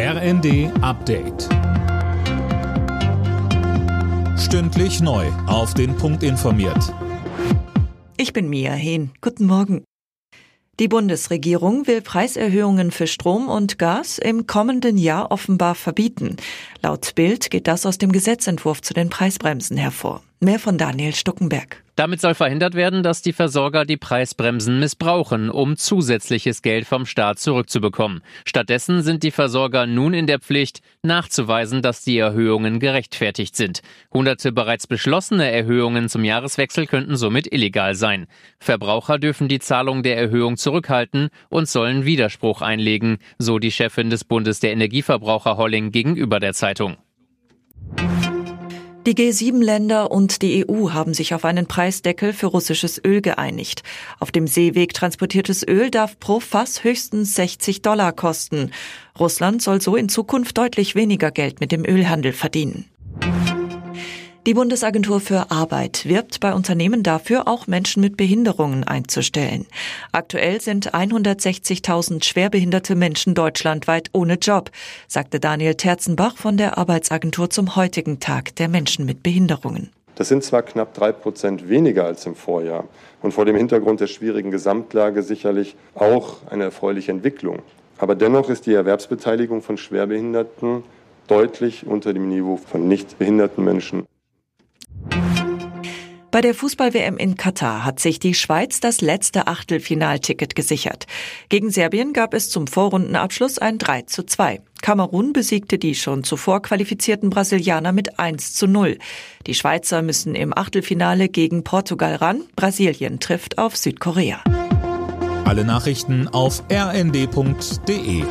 RND Update. Stündlich neu. Auf den Punkt informiert. Ich bin Mia Hehn. Guten Morgen. Die Bundesregierung will Preiserhöhungen für Strom und Gas im kommenden Jahr offenbar verbieten. Laut Bild geht das aus dem Gesetzentwurf zu den Preisbremsen hervor. Mehr von Daniel Stuckenberg. Damit soll verhindert werden, dass die Versorger die Preisbremsen missbrauchen, um zusätzliches Geld vom Staat zurückzubekommen. Stattdessen sind die Versorger nun in der Pflicht, nachzuweisen, dass die Erhöhungen gerechtfertigt sind. Hunderte bereits beschlossene Erhöhungen zum Jahreswechsel könnten somit illegal sein. Verbraucher dürfen die Zahlung der Erhöhung zurückhalten und sollen Widerspruch einlegen, so die Chefin des Bundes der Energieverbraucher Holling gegenüber der Zeitung. Die G7-Länder und die EU haben sich auf einen Preisdeckel für russisches Öl geeinigt. Auf dem Seeweg transportiertes Öl darf pro Fass höchstens 60 Dollar kosten. Russland soll so in Zukunft deutlich weniger Geld mit dem Ölhandel verdienen. Die Bundesagentur für Arbeit wirbt bei Unternehmen dafür, auch Menschen mit Behinderungen einzustellen. Aktuell sind 160.000 schwerbehinderte Menschen deutschlandweit ohne Job, sagte Daniel Terzenbach von der Arbeitsagentur zum heutigen Tag der Menschen mit Behinderungen. Das sind zwar knapp drei Prozent weniger als im Vorjahr und vor dem Hintergrund der schwierigen Gesamtlage sicherlich auch eine erfreuliche Entwicklung. Aber dennoch ist die Erwerbsbeteiligung von Schwerbehinderten deutlich unter dem Niveau von nicht behinderten Menschen. Bei der Fußball-WM in Katar hat sich die Schweiz das letzte Achtelfinalticket gesichert. Gegen Serbien gab es zum Vorrundenabschluss ein 3 zu 2. Kamerun besiegte die schon zuvor qualifizierten Brasilianer mit 1 zu 0. Die Schweizer müssen im Achtelfinale gegen Portugal ran. Brasilien trifft auf Südkorea. Alle Nachrichten auf rnd.de